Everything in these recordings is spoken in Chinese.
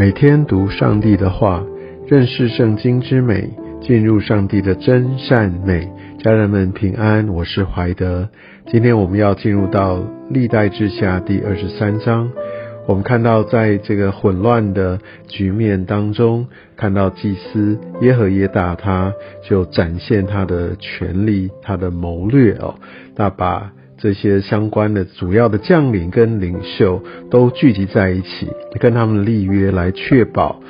每天读上帝的话，认识圣经之美，进入上帝的真善美。家人们平安，我是怀德。今天我们要进入到历代志下第二十三章。我们看到，在这个混乱的局面当中，看到祭司耶和耶大，他就展现他的权力，他的谋略哦，那把。这些相关的主要的将领跟领袖都聚集在一起，跟他们立约来确保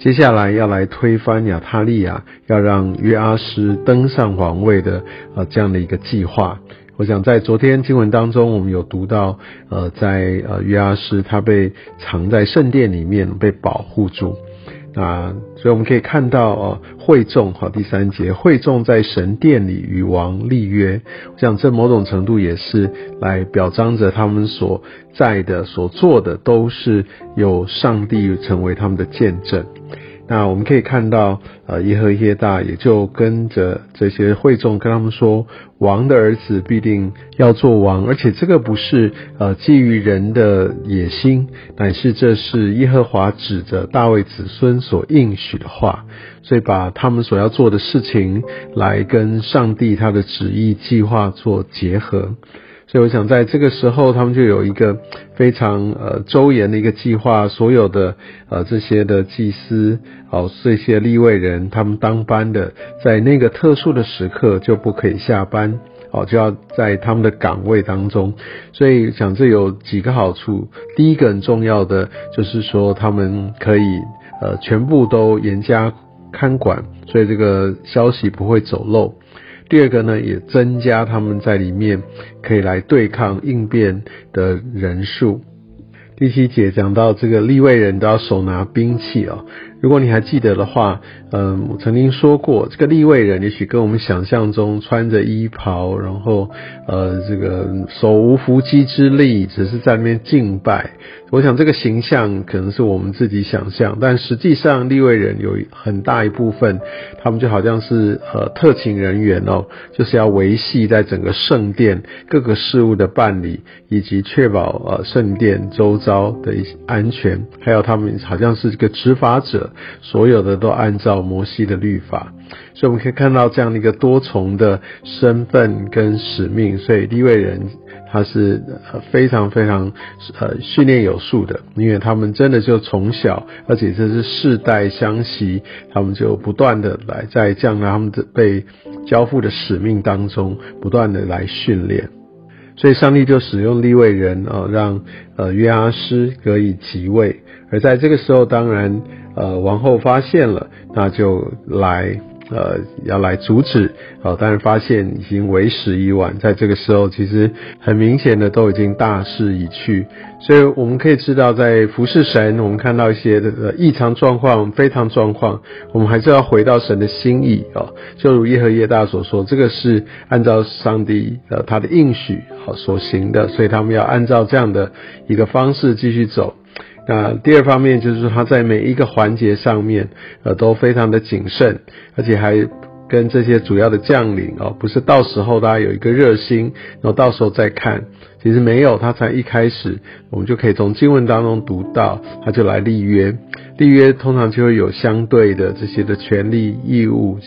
接下来要来推翻亚他利亚，要让约阿斯登上皇位的呃这样的一个计划。我想在昨天经文当中，我们有读到，呃，在呃约阿斯他被藏在圣殿里面被保护住。啊，所以我们可以看到哦，会众哈，第三节，会众在神殿里与王立约，我想这某种程度也是来表彰着他们所在的、所做的都是有上帝成为他们的见证。那我们可以看到，呃，耶和耶大也就跟着这些会众跟他们说，王的儿子必定要做王，而且这个不是呃基于人的野心，乃是这是耶和华指着大卫子孙所应许的话，所以把他们所要做的事情来跟上帝他的旨意计划做结合。所以我想，在这个时候，他们就有一个非常呃周延的一个计划，所有的呃这些的祭司，哦这些立位人，他们当班的，在那个特殊的时刻就不可以下班，哦就要在他们的岗位当中。所以想这有几个好处，第一个很重要的就是说，他们可以呃全部都严加看管，所以这个消息不会走漏。第二个呢，也增加他们在里面可以来对抗应变的人数。第七节讲到这个立位人都要手拿兵器哦。如果你还记得的话，嗯，我曾经说过，这个立位人也许跟我们想象中穿着衣袍，然后呃，这个手无缚鸡之力，只是在那边敬拜。我想这个形象可能是我们自己想象，但实际上立位人有很大一部分，他们就好像是呃特勤人员哦，就是要维系在整个圣殿各个事务的办理，以及确保呃圣殿周遭的一些安全，还有他们好像是一个执法者。所有的都按照摩西的律法，所以我们可以看到这样的一个多重的身份跟使命。所以立位人他是非常非常呃训练有素的，因为他们真的就从小，而且这是世代相袭，他们就不断的来在这样他们的被交付的使命当中，不断的来训练。所以上帝就使用立位人啊，让呃约阿斯可以即位。而在这个时候，当然。呃，王后发现了，那就来，呃，要来阻止，哦，但是发现已经为时已晚，在这个时候，其实很明显的都已经大势已去，所以我们可以知道，在服侍神，我们看到一些的异常状况、非常状况，我们还是要回到神的心意哦，就如耶和耶大所说，这个是按照上帝呃他的应许好所行的，所以他们要按照这样的一个方式继续走。那第二方面就是，他在每一个环节上面，呃，都非常的谨慎，而且还跟这些主要的将领哦，不是到时候大家有一个热心，然后到时候再看，其实没有，他才一开始，我们就可以从经文当中读到，他就来立约，立约通常就会有相对的这些的权利义务。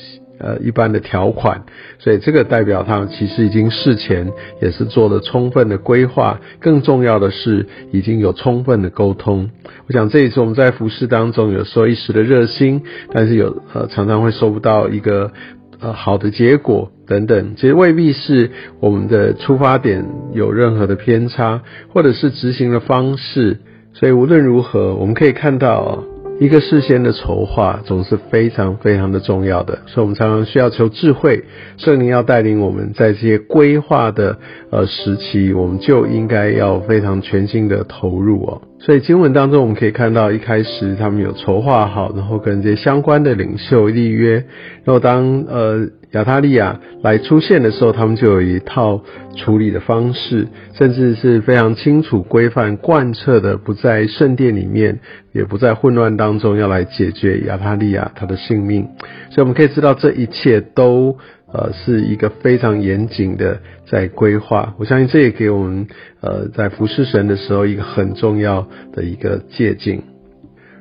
呃，一般的条款，所以这个代表他们其实已经事前也是做了充分的规划，更重要的是已经有充分的沟通。我想这一次我们在服饰当中，有时候一时的热心，但是有呃常常会收不到一个呃好的结果等等，其实未必是我们的出发点有任何的偏差，或者是执行的方式。所以无论如何，我们可以看到。一个事先的筹划总是非常非常的重要的，所以我们常常需要求智慧，圣灵要带领我们在这些规划的呃时期，我们就应该要非常全心的投入哦。所以经文当中我们可以看到，一开始他们有筹划好，然后跟这些相关的领袖立约，然后当呃。亚他利亚来出现的时候，他们就有一套处理的方式，甚至是非常清楚、规范、贯彻的，不在圣殿里面，也不在混乱当中，要来解决亚他利亚他的性命。所以我们可以知道，这一切都呃是一个非常严谨的在规划。我相信这也给我们呃在服侍神的时候一个很重要的一个借鉴。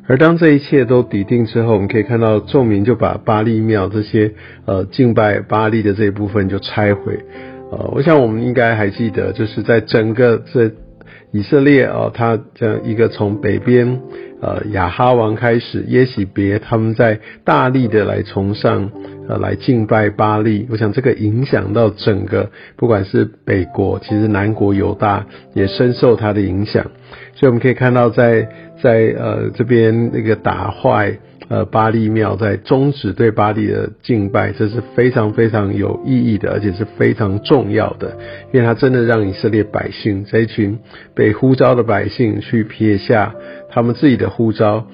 而当这一切都抵定之后，我们可以看到众民就把巴利庙这些呃敬拜巴利的这一部分就拆毁。呃，我想我们应该还记得，就是在整个这以色列哦，他这样一个从北边呃亚哈王开始，耶喜别他们在大力的来崇尚呃来敬拜巴利。我想这个影响到整个，不管是北国，其实南国犹大也深受他的影响。所以我们可以看到在。在呃这边那个打坏呃巴利庙，在终止对巴利的敬拜，这是非常非常有意义的，而且是非常重要的，因为他真的让以色列百姓这一群被呼召的百姓去撇下他们自己的呼召，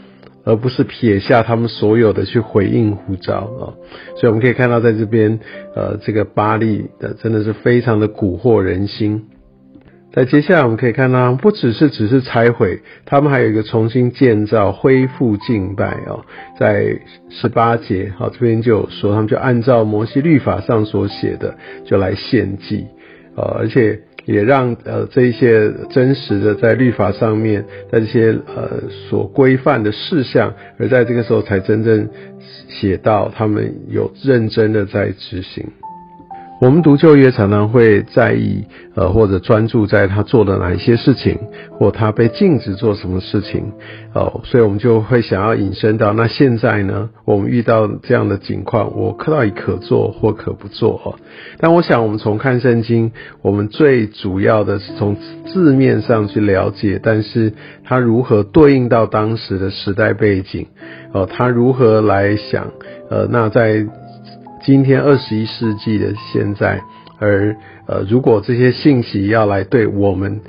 而不是撇下他们所有的去回应呼召啊。所以我们可以看到在这边呃这个巴利的真的是非常的蛊惑人心。在接下来我们可以看到，不只是只是拆毁，他们还有一个重新建造、恢复敬拜哦。在十八节，好这边就有说，他们就按照摩西律法上所写的，就来献祭，呃，而且也让呃这一些真实的在律法上面，在这些呃所规范的事项，而在这个时候才真正写到他们有认真的在执行。我们读旧约常常会在意，呃，或者专注在他做了哪一些事情，或他被禁止做什么事情，哦，所以我们就会想要引申到那现在呢，我们遇到这样的情况，我到底可做或可不做哦。但我想，我们从看圣经，我们最主要的是从字面上去了解，但是它如何对应到当时的时代背景，哦，他如何来想，呃，那在。今天二十一世纪的现在，而呃，如果这些信息要来对我们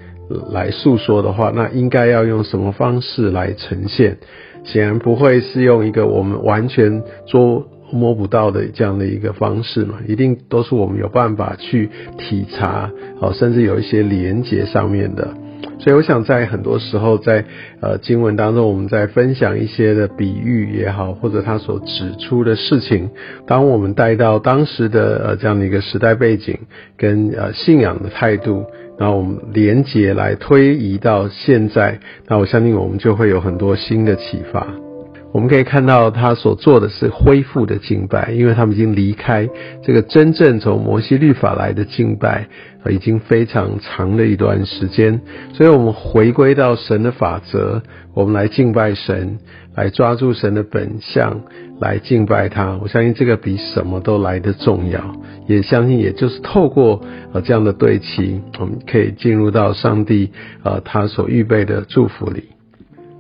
来诉说的话，那应该要用什么方式来呈现？显然不会是用一个我们完全捉摸不到的这样的一个方式嘛，一定都是我们有办法去体察，哦，甚至有一些连接上面的。所以我想，在很多时候，在呃经文当中，我们在分享一些的比喻也好，或者他所指出的事情，当我们带到当时的呃这样的一个时代背景跟呃信仰的态度，那我们连结来推移到现在，那我相信我们就会有很多新的启发。我们可以看到，他所做的是恢复的敬拜，因为他们已经离开这个真正从摩西律法来的敬拜，已经非常长的一段时间。所以，我们回归到神的法则，我们来敬拜神，来抓住神的本相，来敬拜他。我相信这个比什么都来得重要，也相信也就是透过呃这样的对齐，我们可以进入到上帝呃他所预备的祝福里。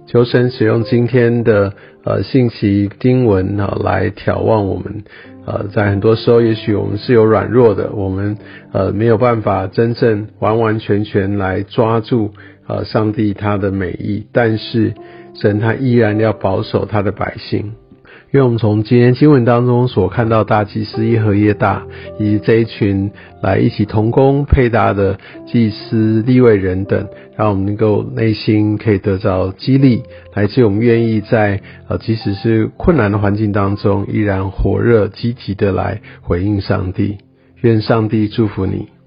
求神使用今天的。呃，信息经文啊，来眺望我们。呃，在很多时候，也许我们是有软弱的，我们呃没有办法真正完完全全来抓住呃上帝他的美意，但是神他依然要保守他的百姓。因为我们从今天经文当中所看到大祭司耶和耶大以及这一群来一起同工配搭的祭司立位人等，让我们能够内心可以得到激励，来自我们愿意在呃即使是困难的环境当中，依然火热积极的来回应上帝。愿上帝祝福你。